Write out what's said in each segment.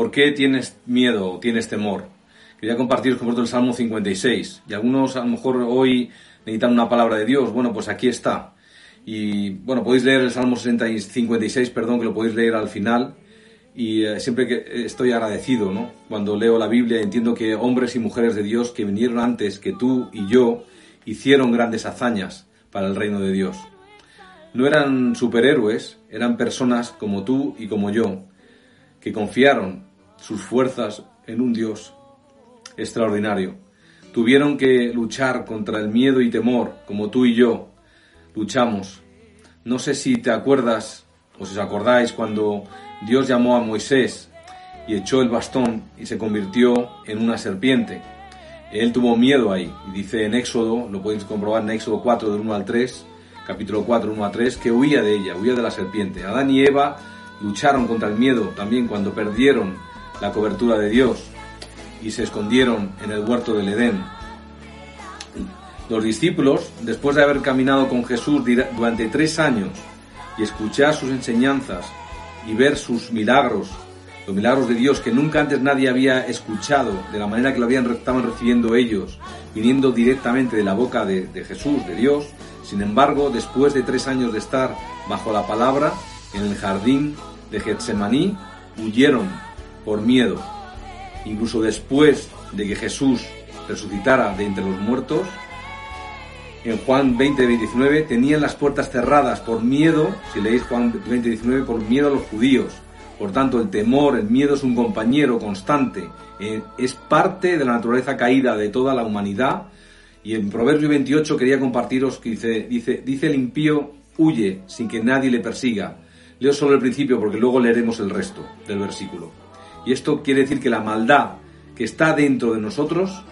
¿Por qué tienes miedo o tienes temor? Quería compartiros con vosotros el Salmo 56. Y algunos a lo mejor hoy necesitan una palabra de Dios. Bueno, pues aquí está. Y bueno, podéis leer el Salmo 56, perdón, que lo podéis leer al final. Y eh, siempre que estoy agradecido, ¿no? Cuando leo la Biblia entiendo que hombres y mujeres de Dios que vinieron antes que tú y yo hicieron grandes hazañas para el reino de Dios. No eran superhéroes, eran personas como tú y como yo, que confiaron sus fuerzas en un Dios extraordinario. Tuvieron que luchar contra el miedo y temor, como tú y yo luchamos. No sé si te acuerdas o si os acordáis cuando Dios llamó a Moisés y echó el bastón y se convirtió en una serpiente. Él tuvo miedo ahí, dice en Éxodo, lo podéis comprobar en Éxodo 4, del 1 al 3, capítulo 4, 1 al 3, que huía de ella, huía de la serpiente. Adán y Eva lucharon contra el miedo también cuando perdieron la cobertura de Dios y se escondieron en el huerto del Edén. Los discípulos, después de haber caminado con Jesús durante tres años y escuchar sus enseñanzas y ver sus milagros, los milagros de Dios que nunca antes nadie había escuchado, de la manera que lo habían, estaban recibiendo ellos, viniendo directamente de la boca de, de Jesús, de Dios, sin embargo, después de tres años de estar bajo la palabra, en el jardín de Getsemaní, huyeron por miedo. Incluso después de que Jesús resucitara de entre los muertos, en Juan 20, 19, tenían las puertas cerradas por miedo, si leéis Juan 20, 19, por miedo a los judíos. Por tanto, el temor, el miedo es un compañero constante, eh, es parte de la naturaleza caída de toda la humanidad. Y en Proverbio 28 quería compartiros que dice, dice, dice el impío, huye sin que nadie le persiga. Leo solo el principio porque luego leeremos el resto del versículo. Y esto quiere decir que la maldad que está dentro de nosotros,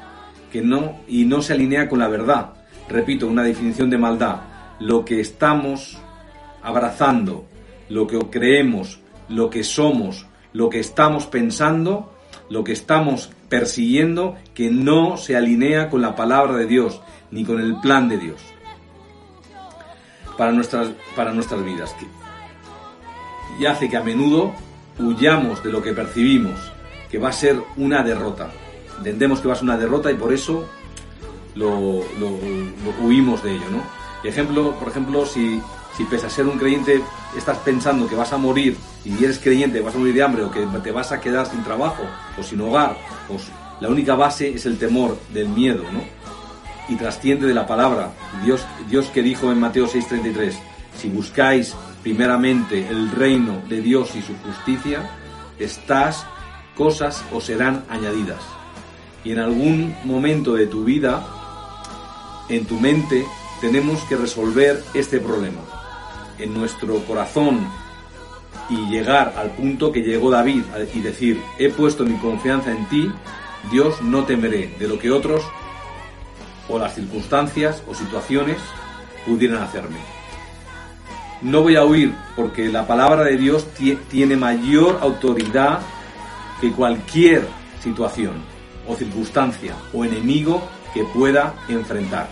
que no, y no se alinea con la verdad, repito, una definición de maldad, lo que estamos abrazando, lo que creemos, lo que somos, lo que estamos pensando, lo que estamos persiguiendo, que no se alinea con la palabra de Dios, ni con el plan de Dios para nuestras, para nuestras vidas. Y hace que a menudo huyamos de lo que percibimos, que va a ser una derrota. Entendemos que va a ser una derrota y por eso lo, huimos de ello, ¿no? Ejemplo, por ejemplo, si, si pese a ser un creyente estás pensando que vas a morir y eres creyente, vas a morir de hambre o que te vas a quedar sin trabajo o sin hogar, pues la única base es el temor del miedo, ¿no? Y trasciende de la palabra. Dios, Dios que dijo en Mateo 6:33, si buscáis primeramente el reino de Dios y su justicia, estas cosas os serán añadidas. Y en algún momento de tu vida en tu mente tenemos que resolver este problema. En nuestro corazón y llegar al punto que llegó David y decir, he puesto mi confianza en ti, Dios no temeré de lo que otros o las circunstancias o situaciones pudieran hacerme. No voy a huir porque la palabra de Dios tiene mayor autoridad que cualquier situación o circunstancia o enemigo que pueda enfrentar.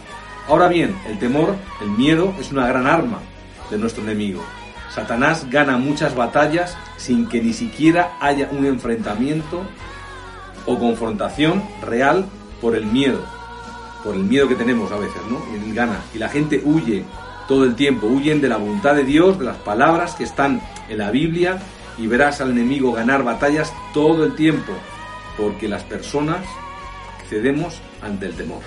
Ahora bien, el temor, el miedo, es una gran arma de nuestro enemigo. Satanás gana muchas batallas sin que ni siquiera haya un enfrentamiento o confrontación real por el miedo, por el miedo que tenemos a veces, ¿no? Él gana. Y la gente huye todo el tiempo, huyen de la voluntad de Dios, de las palabras que están en la Biblia, y verás al enemigo ganar batallas todo el tiempo, porque las personas cedemos ante el temor.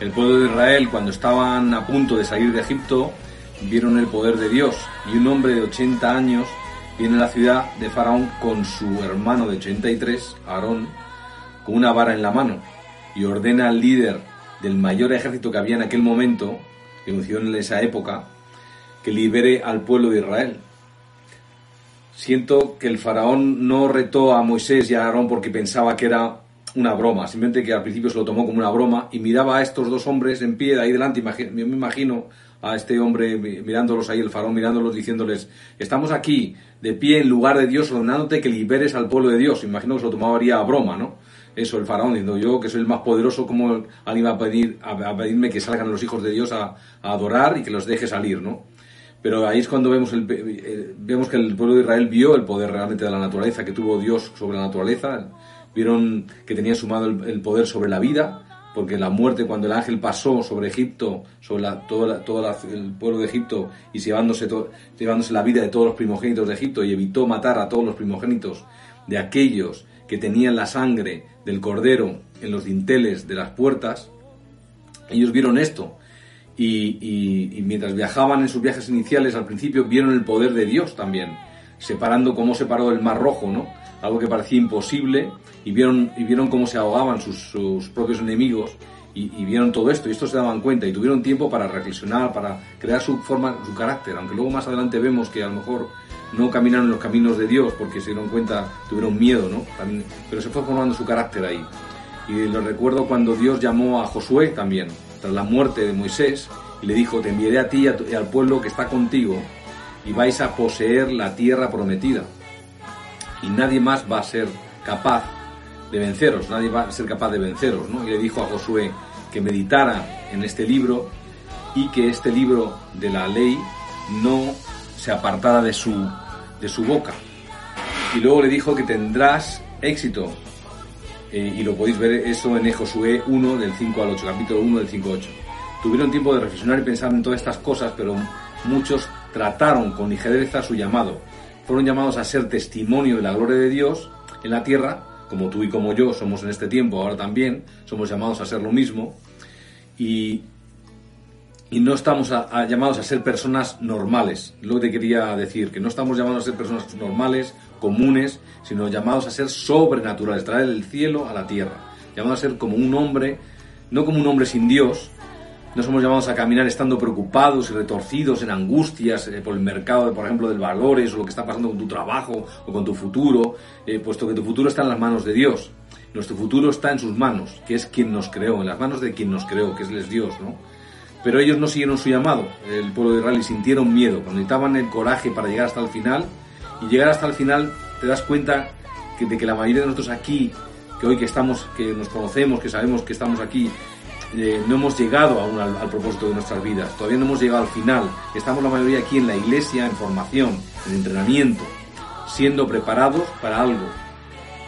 El pueblo de Israel, cuando estaban a punto de salir de Egipto, vieron el poder de Dios y un hombre de 80 años viene a la ciudad de Faraón con su hermano de 83, Aarón, con una vara en la mano y ordena al líder del mayor ejército que había en aquel momento, que anunció en esa época, que libere al pueblo de Israel. siento que el faraón no retó a Moisés y a Aarón porque pensaba que era una broma, simplemente que al principio se lo tomó como una broma y miraba a estos dos hombres en pie de ahí delante, yo me imagino a este hombre mirándolos ahí, el faraón mirándolos, diciéndoles, estamos aquí de pie en lugar de Dios, ordenándote que liberes al pueblo de Dios. Imagino que se lo tomaría a broma, ¿no? Eso, el faraón, diciendo yo que soy el más poderoso, como alguien va a, pedir, a, pedirme que salgan los hijos de Dios a, adorar y que los deje salir, ¿no? Pero ahí es cuando vemos, el, eh, vemos que el pueblo de Israel vio el poder realmente de la naturaleza que tuvo Dios sobre la naturaleza, vieron que tenía sumado el, poder sobre la vida, porque la muerte, cuando el ángel pasó sobre Egipto, sobre la, todo, el pueblo de Egipto, y llevándose, llevándose la vida de todos los primogénitos de Egipto, y evitó matar a todos los primogénitos de aquellos que tenían la sangre del cordero en los dinteles de las puertas, ellos vieron esto. Y, mientras viajaban en sus viajes iniciales, al principio vieron el poder de Dios también, separando cómo separó el mar rojo, ¿no? Algo que parecía imposible, y vieron, y vieron cómo se ahogaban sus, propios enemigos, y, y, vieron todo esto, y esto se daban cuenta, y tuvieron tiempo para reflexionar, para crear su forma, su carácter, aunque luego más adelante vemos que a lo mejor no caminaron los caminos de Dios porque se dieron cuenta, tuvieron miedo, ¿no? pero se fue formando su carácter ahí. Y lo recuerdo cuando Dios llamó a Josué también, tras la muerte de Moisés, y le dijo, te enviaré a ti y, al pueblo que está contigo, y vais a poseer la tierra prometida. Y nadie más va a ser capaz de venceros, nadie va a ser capaz de venceros, ¿no? Y le dijo a Josué que meditara en este libro y que este libro de la ley no se apartara de su, de su boca. Y luego le dijo que tendrás éxito. Eh, y lo podéis ver eso en Josué 1 del 5 al 8, capítulo 1 del 5 al 8. Tuvieron tiempo de reflexionar y pensar en todas estas cosas, pero muchos trataron con ligereza su llamado. Fueron llamados a ser testimonio de la gloria de Dios en la tierra, como tú y como yo somos en este tiempo, ahora también, somos llamados a ser lo mismo. Y y no estamos llamados a ser personas normales. Lo que te quería decir, que no estamos llamados a ser personas normales, comunes, sino llamados a ser sobrenaturales, traer el cielo a la tierra. Llamados a ser como un hombre, no como un hombre sin Dios. No somos llamados a caminar estando preocupados y retorcidos en angustias eh, por el mercado, por ejemplo, de valores o lo que está pasando con tu trabajo o con tu futuro, eh, puesto que tu futuro está en las manos de Dios. Nuestro futuro está en sus manos, que es quien nos creó, en las manos de quien nos creó, que es Dios, ¿no? Pero ellos no siguieron su llamado, el pueblo de Israel, sintieron miedo. Cuando necesitaban el coraje para llegar hasta el final, y llegar hasta el final te das cuenta de que la mayoría de nosotros aquí, que hoy que estamos, que nos conocemos, que sabemos que estamos aquí, eh, no hemos llegado aún al, al, propósito de nuestras vidas, todavía no hemos llegado al final. Estamos la mayoría aquí en la iglesia, en formación, en entrenamiento, siendo preparados para algo,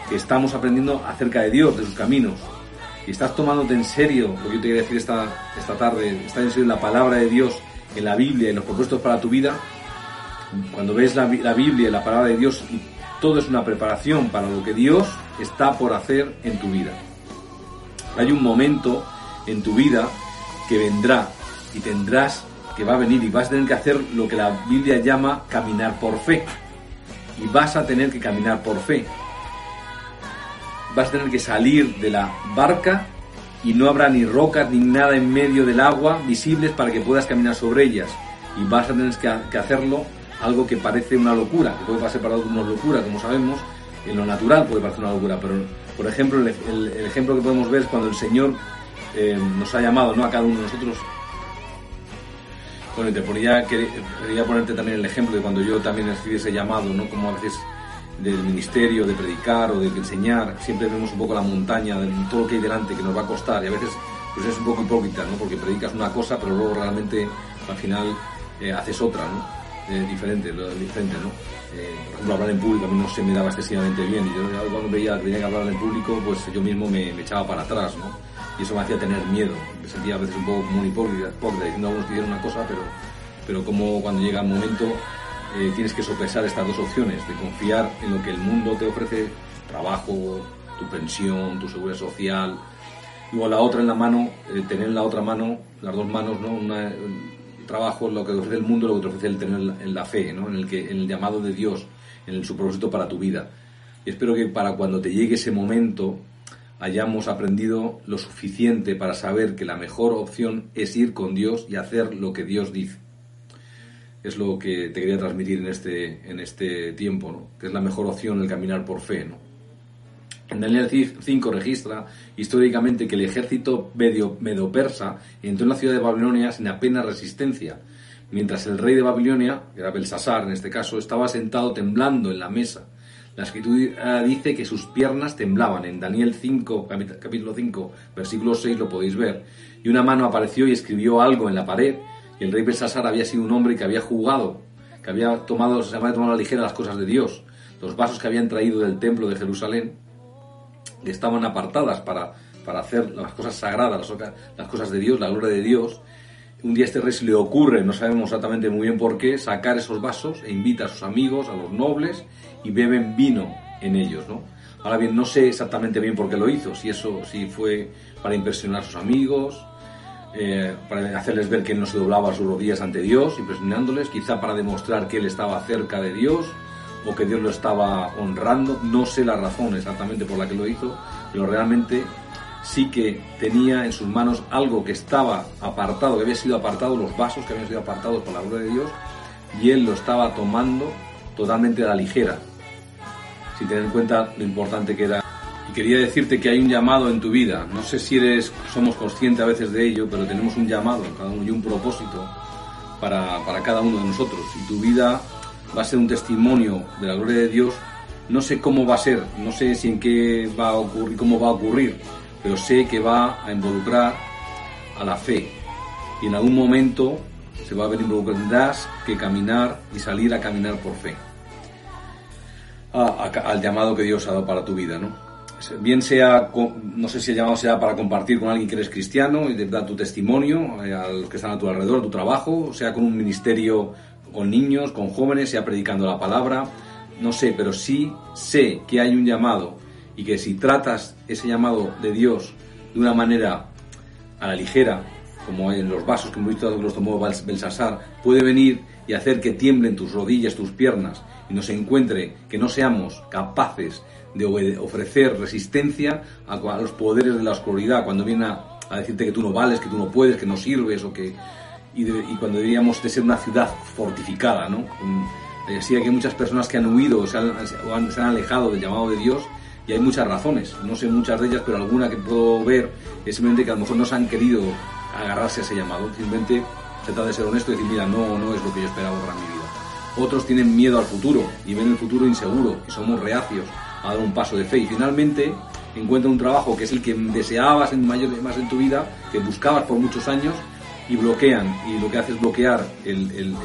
que estamos aprendiendo acerca de Dios, de sus caminos, y estás tomándote en serio lo que yo te quería decir esta, esta tarde, estás en serio la palabra de Dios, en la Biblia, en los propuestos para tu vida, cuando ves la, la Biblia y la palabra de Dios, todo es una preparación para lo que Dios está por hacer en tu vida. Hay un momento en tu vida que vendrá y tendrás que va a venir y vas a tener que hacer lo que la Biblia llama caminar por fe. Y vas a tener que caminar por fe vas a tener que salir de la barca y no habrá ni rocas ni nada en medio del agua visibles para que puedas caminar sobre ellas. Y vas a tener que hacerlo algo que parece una locura, que puede pasar para una locura, como sabemos, en lo natural puede parecer una locura, pero por ejemplo, el, ejemplo que podemos ver es cuando el Señor eh, nos ha llamado ¿no? a cada uno de nosotros. Bueno, te ponía, quería ponerte también el ejemplo de cuando yo también recibí ese llamado, ¿no? Como a veces del ministerio, de predicar o de enseñar, siempre vemos un poco la montaña, de todo lo que hay delante que nos va a costar y a veces pues es un poco hipócrita, ¿no? Porque predicas una cosa pero luego realmente al final eh, haces otra, ¿no? Eh, diferente, diferente, ¿no? Eh, por ejemplo, hablar en público a mí no se me daba excesivamente bien y yo cuando veía que tenía que hablar en público pues yo mismo me, echaba para atrás, ¿no? Y eso me hacía tener miedo, me sentía a veces un poco como un hipócrita, hipócrita diciendo a una cosa pero, pero como cuando llega el momento eh, tienes que sopesar estas dos opciones, de confiar en lo que el mundo te ofrece, trabajo, tu pensión, tu seguridad social, luego la otra en la mano, eh, tener en la otra mano, las dos manos, ¿no? Trabajo, lo que te ofrece el mundo, lo que te ofrece el tener en la fe, ¿no? En el, que, en el llamado de Dios, en su propósito para tu vida. Y espero que para cuando te llegue ese momento hayamos aprendido lo suficiente para saber que la mejor opción es ir con Dios y hacer lo que Dios dice. Es lo que te quería transmitir en este, en este tiempo, ¿no? que es la mejor opción el caminar por fe. ¿no? En Daniel 5 registra históricamente que el ejército medo-persa entró en la ciudad de Babilonia sin apenas resistencia, mientras el rey de Babilonia, que era Belsasar en este caso, estaba sentado temblando en la mesa. La escritura dice que sus piernas temblaban. En Daniel 5, capítulo 5, versículo 6 lo podéis ver. Y una mano apareció y escribió algo en la pared. El rey Belsasar había sido un hombre que había jugado, que había tomado, se había tomado a la ligera las cosas de Dios. Los vasos que habían traído del templo de Jerusalén, que estaban apartadas para, para hacer las cosas sagradas, las cosas de Dios, la gloria de Dios, un día este rey se le ocurre, no sabemos exactamente muy bien por qué, sacar esos vasos e invita a sus amigos, a los nobles, y beben vino en ellos, ¿no? Ahora bien, no sé exactamente bien por qué lo hizo, si eso si fue para impresionar a sus amigos, eh, para hacerles ver que él no se doblaba sus rodillas ante Dios, impresionándoles, quizá para demostrar que él estaba cerca de Dios o que Dios lo estaba honrando, no sé la razón exactamente por la que lo hizo, pero realmente sí que tenía en sus manos algo que estaba apartado, que había sido apartado, los vasos que habían sido apartados por la gloria de Dios, y él lo estaba tomando totalmente a la ligera, sin tener en cuenta lo importante que era. Y quería decirte que hay un llamado en tu vida, no sé si eres, somos conscientes a veces de ello, pero tenemos un llamado, cada uno y un propósito para, para cada uno de nosotros, y tu vida va a ser un testimonio de la gloria de Dios, no sé cómo va a ser, no sé si en qué va a ocurrir, cómo va a ocurrir, pero sé que va a involucrar a la fe. Y en algún momento se va a ver involucrado. Tendrás que caminar y salir a caminar por fe. al llamado que Dios ha dado para tu vida, ¿no? Bien sea, no sé si el llamado sea para compartir con alguien que eres cristiano y dar tu testimonio eh, a los que están a tu alrededor, tu trabajo, sea con un ministerio con niños, con jóvenes, sea predicando la palabra, no sé, pero sí sé que hay un llamado y que si tratas ese llamado de Dios de una manera a la ligera, como en los vasos que hemos visto que los tomó Belsasar, puede venir y hacer que tiemblen tus rodillas, tus piernas, y nos encuentre que no seamos capaces de ofrecer resistencia a, los poderes de la oscuridad, cuando viene a, decirte que tú no vales, que tú no puedes, que no sirves, o que y, cuando deberíamos de ser una ciudad fortificada, ¿no? Así que hay muchas personas que han huido o se han alejado del llamado de Dios y hay muchas razones, no sé muchas de ellas, pero alguna que puedo ver es simplemente que a lo mejor no se han querido agarrarse a ese llamado, simplemente se trata de ser honesto y decir, mira, no, no es lo que yo esperaba para mi. Otros tienen miedo al futuro y ven el futuro inseguro y somos reacios a dar un paso de fe y finalmente encuentran un trabajo que es el que deseabas en mayor más en tu vida, que buscabas por muchos años y bloquean y lo que hace es bloquear el, el,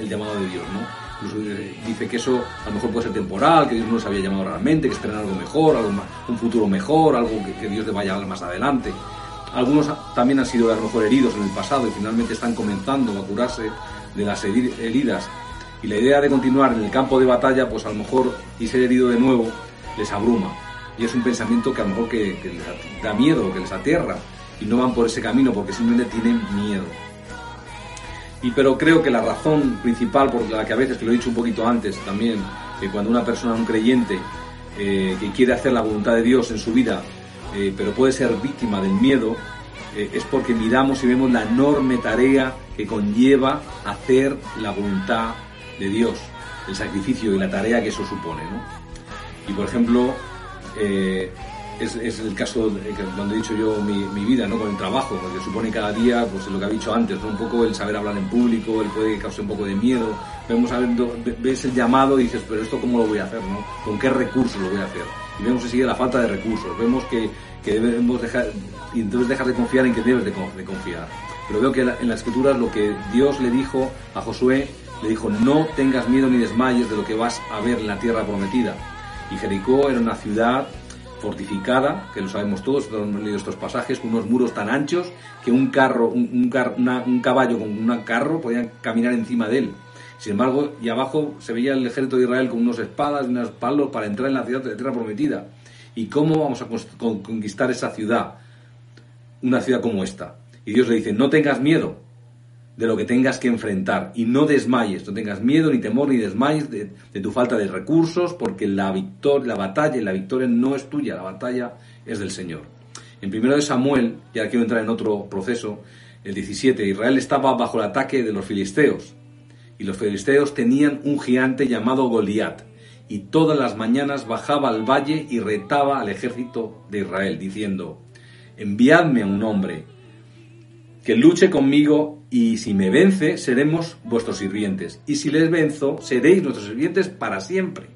el llamado de Dios, ¿no? Eh, dice que eso a lo mejor puede ser temporal, que Dios no les había llamado realmente, que esperan algo mejor, algo un futuro mejor, algo que, Dios le vaya a dar más adelante. Algunos también han sido a lo mejor heridos en el pasado y finalmente están comenzando a curarse de las heridas. Y la idea de continuar en el campo de batalla, pues a lo mejor y ser herido de nuevo, les abruma. Y es un pensamiento que a lo mejor que, les da miedo, que les aterra. Y no van por ese camino porque simplemente tienen miedo. Y pero creo que la razón principal por la que a veces, que lo he dicho un poquito antes también, que cuando una persona, un creyente, eh, que quiere hacer la voluntad de Dios en su vida, eh, pero puede ser víctima del miedo, eh, es porque miramos y vemos la enorme tarea que conlleva hacer la voluntad de Dios, el sacrificio y la tarea que eso supone. ¿no? Y por ejemplo, es, el caso donde he dicho yo mi, vida, ¿no? Con el trabajo, porque supone cada día, pues lo que ha dicho antes, ¿no? Un poco el saber hablar en público, el puede causar un poco de miedo. Vemos a ver, ves el llamado y dices, pero esto cómo lo voy a hacer, ¿no? ¿Con qué recursos lo voy a hacer? Y vemos sigue la falta de recursos, vemos que, debemos dejar, y entonces dejas de confiar en que debes de, confiar. Pero veo que en las escrituras lo que Dios le dijo a Josué, le dijo, no tengas miedo ni desmayes de lo que vas a ver en la tierra prometida. Y Jericó era una ciudad fortificada, que lo sabemos todos, hemos leído estos pasajes, con unos muros tan anchos que un carro, un, un, caballo con un carro podía caminar encima de él. Sin embargo, y abajo se veía el ejército de Israel con unas espadas y unos palos para entrar en la ciudad de tierra prometida. ¿Y cómo vamos a conquistar esa ciudad? Una ciudad como esta. Y Dios le dice, no tengas miedo, de lo que tengas que enfrentar y no desmayes, no tengas miedo ni temor ni desmayes de, tu falta de recursos porque la victoria, la batalla y la victoria no es tuya, la batalla es del Señor. En primero de Samuel, y ahora quiero entrar en otro proceso, el 17, Israel estaba bajo el ataque de los filisteos y los filisteos tenían un gigante llamado Goliat, y todas las mañanas bajaba al valle y retaba al ejército de Israel, diciendo, enviadme a un hombre que luche conmigo y si me vence seremos vuestros sirvientes y si les venzo seréis nuestros sirvientes para siempre.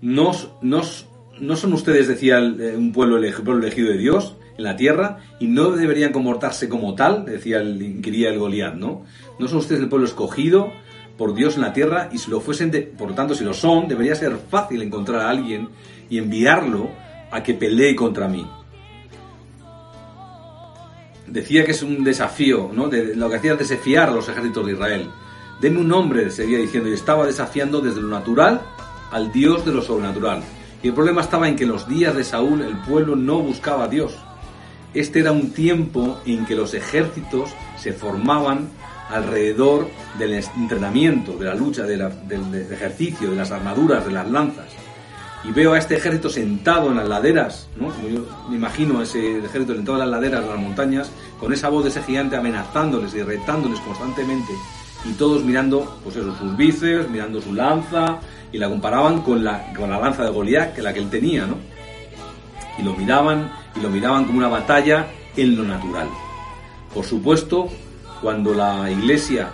Nos, nos, no son ustedes, decía eh, un pueblo, elegido de Dios en la tierra y no deberían comportarse como tal, decía el, quería el Goliat, ¿no? No son ustedes el pueblo escogido por Dios en la tierra y si lo fuesen, por lo tanto, si lo son, debería ser fácil encontrar a alguien y enviarlo a que pelee contra mí decía que es un desafío, ¿no? De, lo que hacía es desafiar a los ejércitos de Israel. Denme un nombre, seguía diciendo, y estaba desafiando desde lo natural al Dios de lo sobrenatural. Y el problema estaba en que en los días de Saúl el pueblo no buscaba a Dios. Este era un tiempo en que los ejércitos se formaban alrededor del entrenamiento, de la lucha, del ejercicio, de las armaduras, de las lanzas y veo a este ejército sentado en las laderas, ¿no? como yo me imagino ese ejército sentado en las laderas de las montañas, con esa voz de ese gigante amenazándoles y retándoles constantemente, y todos mirando, pues sus bíceps, mirando su lanza, y la comparaban con la, con la lanza de Goliat, que la que él tenía, ¿no? Y lo miraban, y lo miraban como una batalla en lo natural. Por supuesto, cuando la iglesia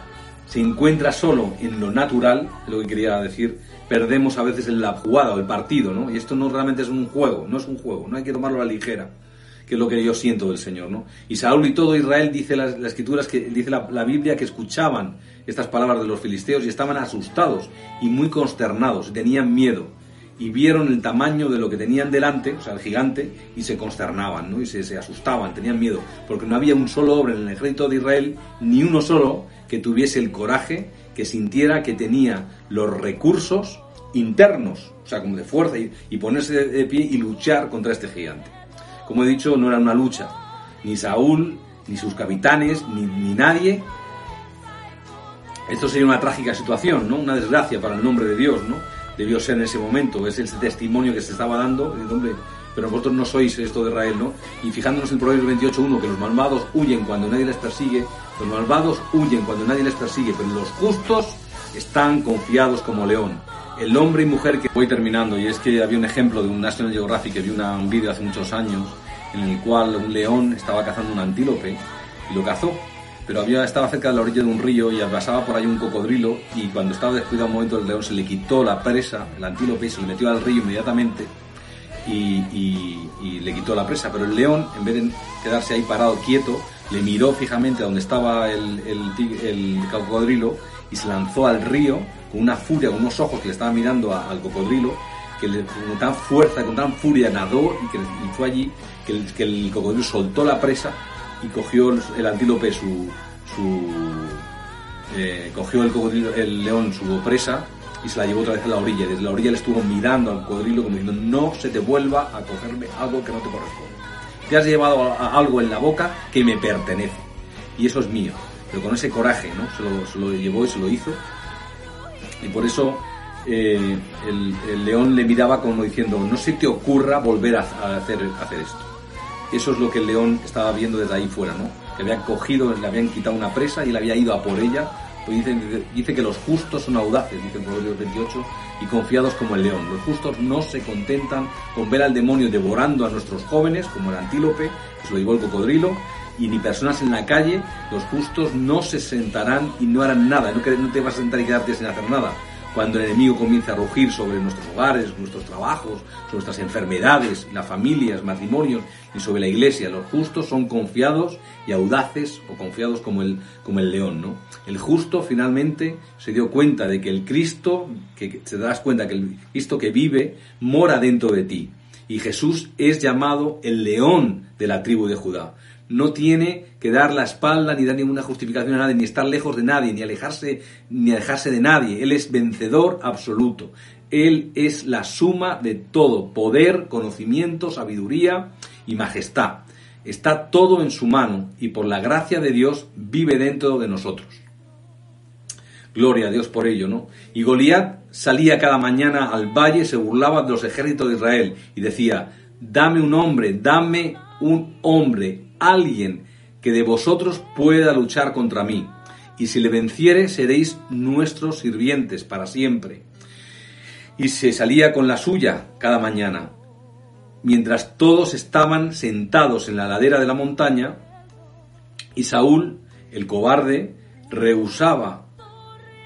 se encuentra solo en lo natural, es lo que quería decir, perdemos a veces en la jugada o el partido, ¿no? Y esto no realmente es un juego, no es un juego, no hay que tomarlo a la ligera, que es lo que yo siento del Señor, ¿no? Y Saúl y todo Israel, dice las, escrituras, que dice la, Biblia, que escuchaban estas palabras de los filisteos y estaban asustados y muy consternados, tenían miedo y vieron el tamaño de lo que tenían delante, o sea, el gigante, y se consternaban, ¿no? Y se, asustaban, tenían miedo, porque no había un solo hombre en el ejército de Israel, ni uno solo, que tuviese el coraje que sintiera que tenía los recursos internos, o sea, como de fuerza, y, ponerse de, pie y luchar contra este gigante. Como he dicho, no era una lucha. Ni Saúl, ni sus capitanes, ni, nadie. Esto sería una trágica situación, ¿no? Una desgracia para el nombre de Dios, ¿no? Debió ser en ese momento, es el testimonio que se estaba dando, hombre, pero vosotros no sois esto de Israel, ¿no? Y fijándonos en Proverbios 28.1, que los malvados huyen cuando nadie les persigue, los malvados huyen cuando nadie les persigue, pero los justos están confiados como león. El hombre y mujer que voy terminando, y es que había un ejemplo de un National Geographic que vi una, un vídeo hace muchos años en el cual un león estaba cazando un antílope y lo cazó, pero había, estaba cerca de la orilla de un río y pasaba por ahí un cocodrilo y cuando estaba descuidado un momento el león se le quitó la presa, el antílope, y se le metió al río inmediatamente y, le quitó la presa, pero el león, en vez de quedarse ahí parado quieto, le miró fijamente a donde estaba el, el, cocodrilo y se lanzó al río con una furia, con unos ojos que le estaban mirando al cocodrilo, que le, con tan fuerza, con tan furia nadó y, que, fue allí que el, cocodrilo soltó la presa y cogió el, antílope su... su eh, cogió el el león su presa y se la llevó otra vez a la orilla. Desde la orilla le estuvo mirando al cocodrilo como diciendo, no se te vuelva a cogerme algo que no te corresponde. Te has llevado algo en la boca que me pertenece y eso es mío. Pero con ese coraje, ¿no? Se lo, llevó y se lo hizo. Y por eso eh, el, león le miraba como diciendo, no se te ocurra volver a, hacer, hacer esto. Eso es lo que el león estaba viendo desde ahí fuera, ¿no? Que habían cogido, le habían quitado una presa y le había ido a por ella pues dice, que los justos son audaces, dice el Proverbio 28, y confiados como el león. Los justos no se contentan con ver al demonio devorando a nuestros jóvenes, como el antílope, que se lo llevó el cocodrilo, y ni personas en la calle, los justos no se sentarán y no harán nada. No te vas a sentar y quedarte sin hacer nada cuando el enemigo comienza a rugir sobre nuestros hogares, nuestros trabajos, sobre nuestras enfermedades, las familias, matrimonios y sobre la iglesia. Los justos son confiados y audaces o confiados como el, como el león, ¿no? El justo finalmente se dio cuenta de que el Cristo, que te das cuenta que el Cristo que vive mora dentro de ti. Y Jesús es llamado el león de la tribu de Judá no tiene que dar la espalda ni dar ninguna justificación a nadie, ni estar lejos de nadie, ni alejarse, ni alejarse de nadie. Él es vencedor absoluto. Él es la suma de todo, poder, conocimiento, sabiduría y majestad. Está todo en su mano y por la gracia de Dios vive dentro de nosotros. Gloria a Dios por ello, ¿no? Y Goliat salía cada mañana al valle, se burlaba de los ejércitos de Israel y decía, dame un hombre, dame un hombre, alguien que de vosotros pueda luchar contra mí. y si le venciere seréis nuestros sirvientes para siempre. Y se salía con la suya cada mañana. Mientras todos estaban sentados en la ladera de la montaña, y Saúl, el cobarde, rehusaba,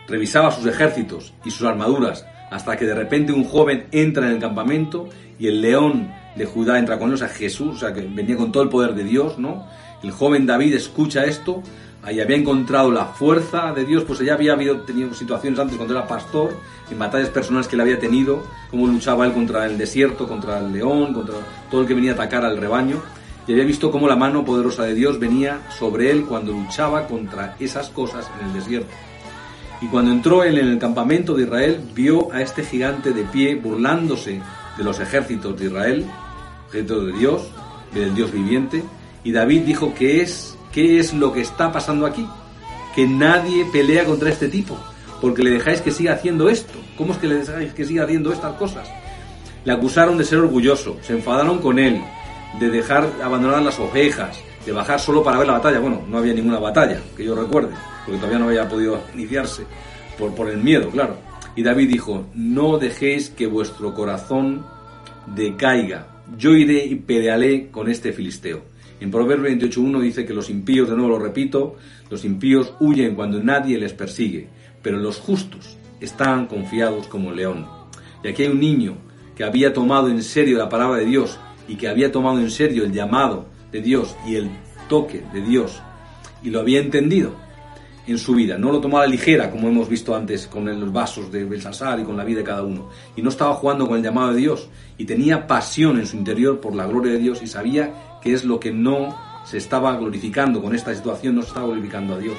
revisaba sus ejércitos y sus armaduras, hasta que de repente un joven entra en el campamento y el león de Judá entra con él, o sea, Jesús, o sea, que venía con todo el poder de Dios, ¿no? El joven David escucha esto, ahí había encontrado la fuerza de Dios, pues ya había habido, tenido situaciones antes cuando era pastor, en batallas personales que él había tenido, cómo luchaba él contra el desierto, contra el león, contra todo el que venía a atacar al rebaño, y había visto cómo la mano poderosa de Dios venía sobre él cuando luchaba contra esas cosas en el desierto. Y cuando entró él en el campamento de Israel, vio a este gigante de pie burlándose de los ejércitos de Israel, de Dios, del Dios viviente, y David dijo, ¿qué es, ¿qué es lo que está pasando aquí? Que nadie pelea contra este tipo, porque le dejáis que siga haciendo esto. ¿Cómo es que le dejáis que siga haciendo estas cosas? Le acusaron de ser orgulloso, se enfadaron con él, de dejar abandonadas las ovejas, de bajar solo para ver la batalla. Bueno, no había ninguna batalla, que yo recuerde, porque todavía no había podido iniciarse, por, por el miedo, claro. Y David dijo, no dejéis que vuestro corazón decaiga, yo iré y pelearé con este filisteo. En Proverbio 28.1 dice que los impíos, de nuevo lo repito, los impíos huyen cuando nadie les persigue, pero los justos están confiados como el león. Y aquí hay un niño que había tomado en serio la palabra de Dios y que había tomado en serio el llamado de Dios y el toque de Dios y lo había entendido en su vida. No lo tomaba a la ligera, como hemos visto antes con los vasos de Belsasar y con la vida de cada uno. Y no estaba jugando con el llamado de Dios. Y tenía pasión en su interior por la gloria de Dios y sabía que es lo que no se estaba glorificando con esta situación, no se estaba glorificando a Dios.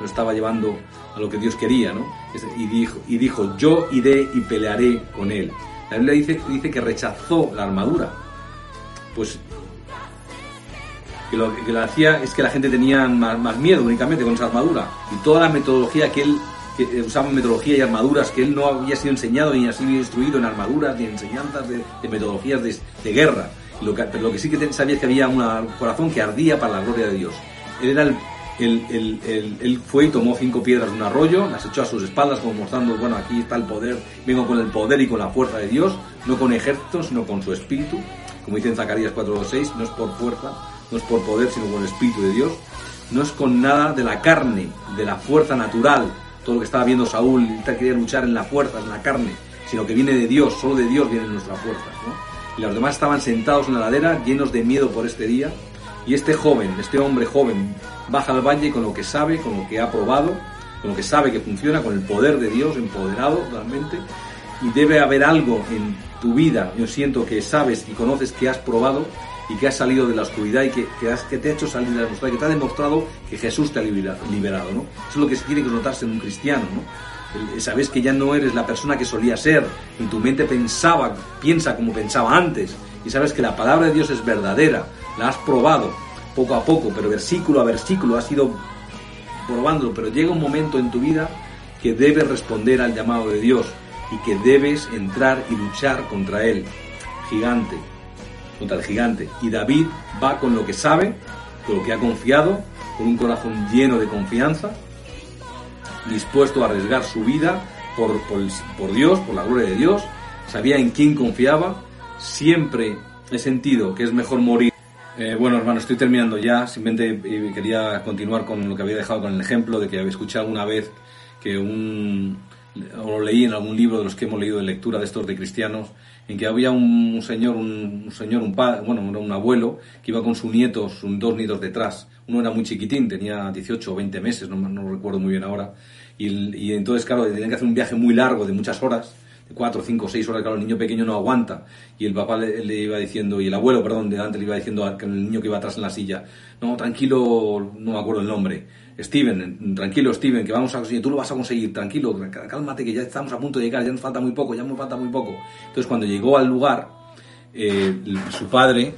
Lo estaba llevando a lo que Dios quería, ¿no? Y dijo, y dijo yo iré y pelearé con él. La Biblia dice, dice que rechazó la armadura. Pues que lo que lo hacía es que la gente tenía más, miedo únicamente con esa armadura. Y toda la metodología que él que eh, usaba metodología y armaduras que él no había sido enseñado ni ha sido instruido en armaduras ni enseñanzas de, metodologías de, guerra. Lo que, pero lo que sí que sabía es que había un corazón que ardía para la gloria de Dios. Él era el, él, fue y tomó cinco piedras de un arroyo, las echó a sus espaldas como mostrando, bueno, aquí está el poder, vengo con el poder y con la fuerza de Dios, no con ejércitos, sino con su espíritu. Como dice en Zacarías 4.6, no es por fuerza, no es por poder, sino con el Espíritu de Dios, no es con nada de la carne, de la fuerza natural, todo lo que estaba viendo Saúl, quería luchar en la fuerza, en la carne, sino que viene de Dios, solo de Dios viene nuestra fuerza. Y los demás estaban sentados en la ladera, llenos de miedo por este día, y este joven, este hombre joven, baja al valle con lo que sabe, con lo que ha probado, con lo que sabe que funciona, con el poder de Dios, empoderado realmente, y debe haber algo en tu vida, yo siento que sabes y conoces que has probado y que has salido de la oscuridad y que, que, te ha hecho salir de la oscuridad, que te ha demostrado que Jesús te ha liberado, ¿no? Eso es lo que se tiene que notarse en un cristiano, ¿no? Sabes que ya no eres la persona que solía ser, en tu mente pensaba, piensa como pensaba antes, y sabes que la palabra de Dios es verdadera, la has probado poco a poco, pero versículo a versículo has ido probándolo, pero llega un momento en tu vida que debes responder al llamado de Dios y que debes entrar y luchar contra él, gigante, contra el gigante. Y David va con lo que sabe, con lo que ha confiado, con un corazón lleno de confianza, dispuesto a arriesgar su vida por, por, Dios, por la gloria de Dios, sabía en quién confiaba, siempre he sentido que es mejor morir. Eh, bueno, hermano, estoy terminando ya. Simplemente eh, quería continuar con lo que había dejado con el ejemplo de que había escuchado una vez que un, o lo leí en algún libro de los que hemos leído de lectura de estos de cristianos, en que había un señor, un, señor, un padre, bueno, un abuelo, que iba con sus nietos, dos nietos detrás. Uno era muy chiquitín, tenía 18 o 20 meses, no, no recuerdo muy bien ahora. Y, entonces, claro, tenían que hacer un viaje muy largo de muchas horas, de 4, 5, 6 horas, claro, el niño pequeño no aguanta. Y el papá le, le, iba diciendo, y el abuelo, perdón, de antes le iba diciendo al niño que iba atrás en la silla, no, tranquilo, no me acuerdo el nombre Steven, tranquilo Steven, que vamos a conseguir, tú lo vas a conseguir, tranquilo, cálmate que ya estamos a punto de llegar, ya nos falta muy poco, ya nos falta muy poco. Entonces cuando llegó al lugar, eh, su padre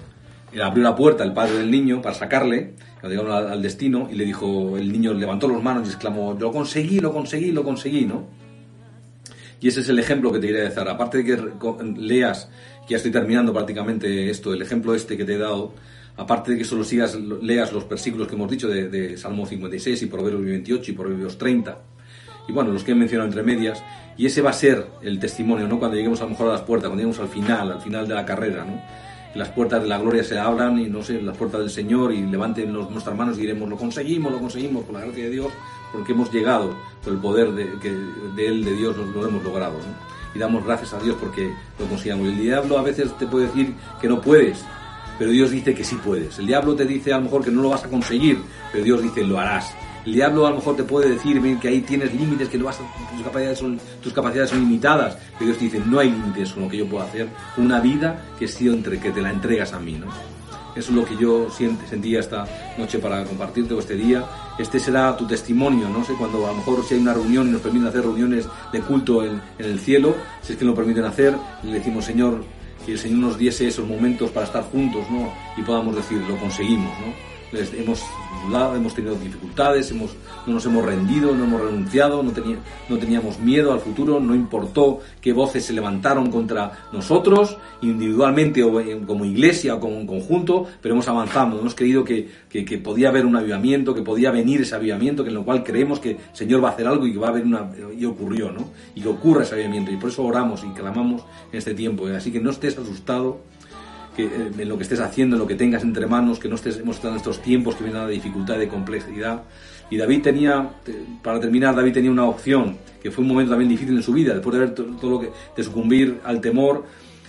eh, abrió la puerta, el padre del niño, para sacarle, cuando al, al, destino, y le dijo, el niño levantó las manos y exclamó, lo conseguí, lo conseguí, lo conseguí, ¿no? Y ese es el ejemplo que te quería decir. Aparte de que leas, que ya estoy terminando prácticamente esto, el ejemplo este que te he dado, aparte de que solo sigas, leas los versículos que hemos dicho de, Salmo 56 y Proverbios 28 y Proverbios 30, y bueno, los que he mencionado entre medias, y ese va a ser el testimonio, ¿no? Cuando lleguemos a lo mejor a las puertas, cuando lleguemos al final, al final de la carrera, ¿no? Las puertas de la gloria se abran y no sé, las puertas del Señor y levanten nuestras manos y diremos, lo conseguimos, lo conseguimos, por la gracia de Dios, porque hemos llegado, por el poder de, que, de Él, de Dios, lo, hemos logrado, ¿no? Y damos gracias a Dios porque lo consigamos. El diablo a veces te puede decir que no puedes, pero Dios dice que sí puedes. El diablo te dice a lo mejor que no lo vas a conseguir, pero Dios dice lo harás. El diablo a lo mejor te puede decir que ahí tienes límites, que no vas tus, capacidades son, limitadas. Pero Dios te dice, no hay límites con lo que yo puedo hacer. Una vida que, entre, que te la entregas a mí. ¿no? Eso es lo que yo sentía esta noche para compartirte este día. Este será tu testimonio, no sé, cuando a lo mejor si hay una reunión y nos permiten hacer reuniones de culto en el cielo, si es que lo permiten hacer, le decimos, Señor, que el Señor nos diese esos momentos para estar juntos, ¿no? Y podamos decir, lo conseguimos, ¿no? Hemos hemos tenido dificultades, no nos hemos rendido, no hemos renunciado, no, teníamos miedo al futuro, no importó qué voces se levantaron contra nosotros, individualmente o como iglesia o como conjunto, pero hemos avanzado, hemos creído que, que, podía haber un avivamiento, que podía venir ese avivamiento, que en lo cual creemos que el Señor va a hacer algo y va a haber una... y ocurrió, ¿no? Y que ocurra ese avivamiento, y por eso oramos y clamamos en este tiempo, así que no estés asustado, que, eh, en lo que estés haciendo, en lo que tengas entre manos, que no estés mostrando estos tiempos que vienen a la dificultad de complejidad. Y David tenía, para terminar, David tenía una opción, que fue un momento también difícil en su vida, después de ver todo lo que, de sucumbir al temor,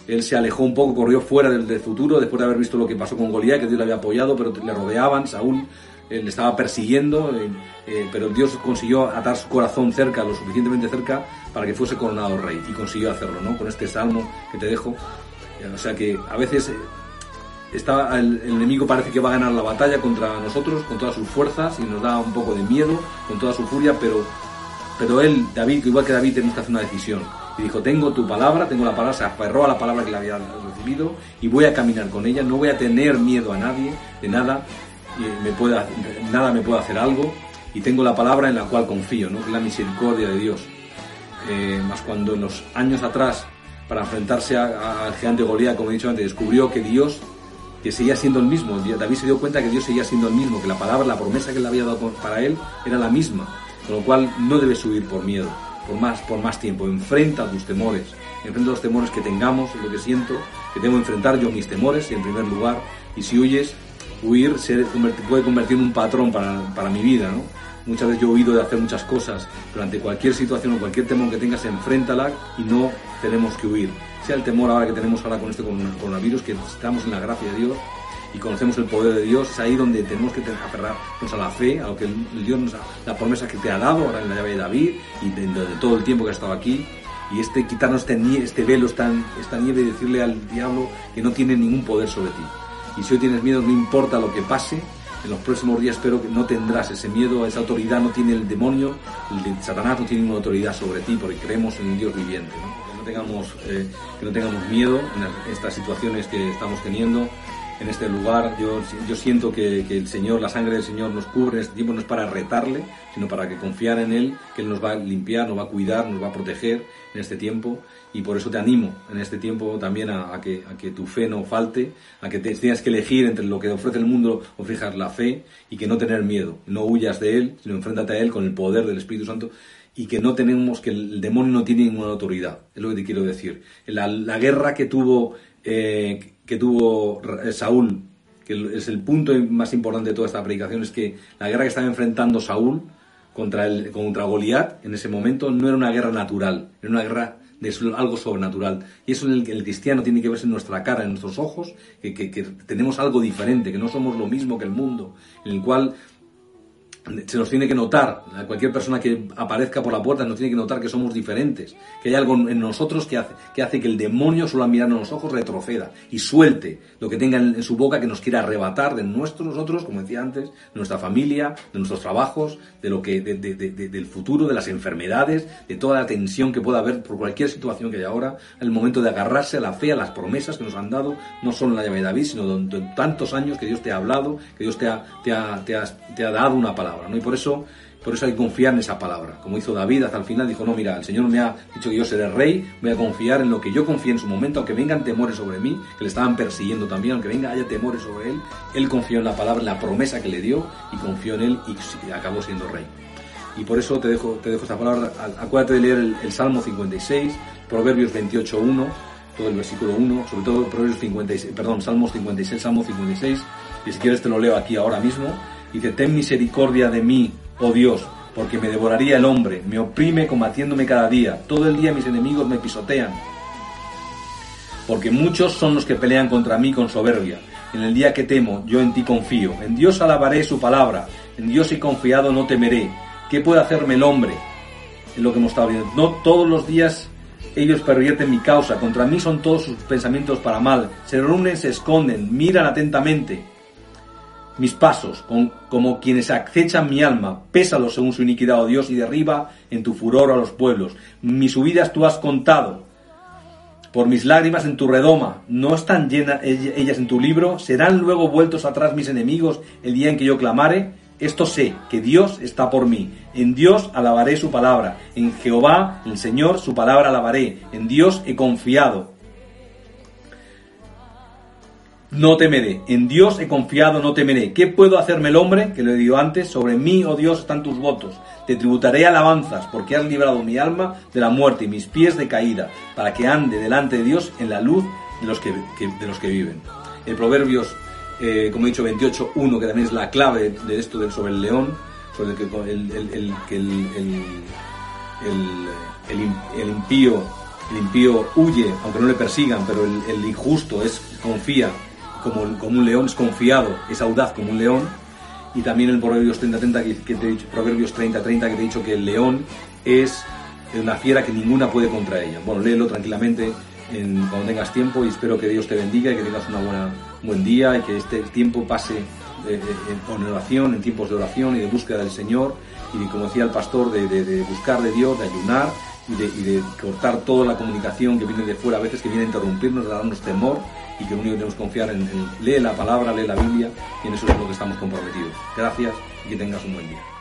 él se alejó un poco, corrió fuera del, futuro, después de haber visto lo que pasó con Goliat, que Dios le había apoyado, pero le rodeaban, Saúl eh, le estaba persiguiendo, eh, pero Dios consiguió atar su corazón cerca, lo suficientemente cerca, para que fuese coronado rey, y consiguió hacerlo, ¿no? Con este salmo que te dejo, o sea que a veces eh, está, el, enemigo parece que va a ganar la batalla contra nosotros con todas sus fuerzas y nos da un poco de miedo, con toda su furia, pero, pero él, David, igual que David, tenemos que hacer una decisión. Y dijo, tengo tu palabra, tengo la palabra, se aferró a la palabra que le había recibido y voy a caminar con ella, no voy a tener miedo a nadie, de nada, y me pueda, nada me puede hacer algo y tengo la palabra en la cual confío, ¿no? la misericordia de Dios. Eh, más cuando en los años atrás para enfrentarse al gigante Goliat, como he dicho antes, descubrió que Dios, que seguía siendo el mismo. David se dio cuenta que Dios seguía siendo el mismo, que la palabra, la promesa que él había dado para él era la misma. Con lo cual no debes huir por miedo, por más, por más tiempo. Enfrenta tus temores, enfrenta los temores que tengamos, lo que siento, que tengo que enfrentar yo mis temores en primer lugar. Y si huyes, huir se puede convertir en un patrón para, para mi vida, ¿no? Muchas veces yo he oído de hacer muchas cosas, pero ante cualquier situación o cualquier temor que tengas, enfréntala y no tenemos que huir. Sea el temor ahora que tenemos ahora con este coronavirus, que estamos en la gracia de Dios y conocemos el poder de Dios, es ahí donde tenemos que aferrarnos a la fe, a lo que Dios nos ha, la promesa que te ha dado ahora en la llave de David y de, todo el tiempo que ha estado aquí. Y este quitarnos este, este velo, esta nieve y decirle al diablo que no tiene ningún poder sobre ti. Y si hoy tienes miedo, no importa lo que pase, en los próximos días espero que no tendrás ese miedo, esa autoridad no tiene el demonio, el Satanás no tiene ninguna autoridad sobre ti porque creemos en un Dios viviente. Que, no tengamos, eh, que no tengamos miedo en estas situaciones que estamos teniendo en este lugar. Yo, yo siento que, que, el Señor, la sangre del Señor nos cubre este tiempo, no es para retarle, sino para que confiar en Él, que Él nos va a limpiar, nos va a cuidar, nos va a proteger en este tiempo. Y por eso te animo en este tiempo también a, que, a que tu fe no falte, a que te, tengas que elegir entre lo que ofrece el mundo o fijas la fe y que no tener miedo. No huyas de Él, sino enfréntate a Él con el poder del Espíritu Santo y que no tenemos, que el demonio no tiene ninguna autoridad. Es lo que te quiero decir. La, la guerra que tuvo eh, que tuvo Saúl, que es el punto más importante de toda esta predicación, es que la guerra que estaba enfrentando Saúl contra, el, contra Goliat en ese momento no era una guerra natural, era una guerra de algo sobrenatural. Y eso en el, el cristiano tiene que verse en nuestra cara, en nuestros ojos, que, que, que tenemos algo diferente, que no somos lo mismo que el mundo, en el cual se nos tiene que notar, cualquier persona que aparezca por la puerta nos tiene que notar que somos diferentes, que hay algo en nosotros que hace que, hace que el demonio solo al mirarnos los ojos retroceda y suelte lo que tenga en, su boca que nos quiera arrebatar de nuestros nosotros, como decía antes, de nuestra familia, de nuestros trabajos, de lo que, de, del futuro, de las enfermedades, de toda la tensión que pueda haber por cualquier situación que haya ahora, el momento de agarrarse a la fe, a las promesas que nos han dado, no solo en la llave de David, sino durante tantos años que Dios te ha hablado, que Dios te ha, te ha, te ha dado una palabra. ¿No? Y por eso Por eso hay que confiar en esa palabra. Como hizo David hasta el final, dijo, no, mira, el Señor me ha dicho que yo seré rey, voy a confiar en lo que yo confié en su momento, aunque vengan temores sobre mí, que le estaban persiguiendo también, aunque venga haya temores sobre él, él confió en la palabra, en la promesa que le dio y confió en él y acabó siendo rey. Y por eso te dejo, te dejo esta palabra, acuérdate de leer el, el Salmo 56, Proverbios 28.1, todo el versículo 1, sobre todo Proverbios 56, perdón, Salmos 56, Salmo 56, y si quieres te lo leo aquí ahora mismo. Dice, ten misericordia de mí, oh Dios, porque me devoraría el hombre, me oprime combatiéndome cada día, todo el día mis enemigos me pisotean. Porque muchos son los que pelean contra mí con soberbia. En el día que temo, yo en ti confío. En Dios alabaré su palabra. En Dios he confiado, no temeré. ¿Qué puede hacerme el hombre? Es lo que hemos estado viendo. No todos los días ellos pervierten mi causa, contra mí son todos sus pensamientos para mal, se reúnen, se esconden, miran atentamente mis pasos, como quienes acechan mi alma, pésalos según su iniquidad, oh Dios, y derriba en tu furor a los pueblos. Mis subidas tú has contado, por mis lágrimas en tu redoma, ¿no están llenas ellas en tu libro? ¿Serán luego vueltos atrás mis enemigos el día en que yo clamare? Esto sé, que Dios está por mí. En Dios alabaré su palabra. En Jehová, el Señor, su palabra alabaré. En Dios he confiado. No temeré. En Dios he confiado, no temeré. ¿Qué puedo hacerme el hombre? Que lo he dicho antes. Sobre mí, oh Dios, están tus votos. Te tributaré alabanzas, porque has librado mi alma de la muerte y mis pies de caída, para que ande delante de Dios en la luz de los que, de los que viven. En Proverbios eh, como he dicho, 28.1, que también es la clave de esto del, sobre el león, sobre el que el, el, el, impío, el impío huye, aunque no le persigan, pero el, injusto es confía, como, como un león es confiado, es audaz como un león. Y también el Proverbios 30-30 que, te he dicho, Proverbios 30-30 que te he dicho que el león es una fiera que ninguna puede contra ella. Bueno, léelo tranquilamente cuando tengas tiempo y espero que Dios te bendiga y que tengas una buena, un buen día y que este tiempo pase eh, eh, en oración, en tiempos de oración y de búsqueda del Señor y como decía el pastor, de, buscar de Dios, de ayunar y de, cortar toda la comunicación que viene de fuera, a veces que viene a interrumpirnos, a darnos temor y que lo único que tenemos que confiar en, en lee la palabra, lee la Biblia y en eso es lo que estamos comprometidos. Gracias y que tengas un buen día.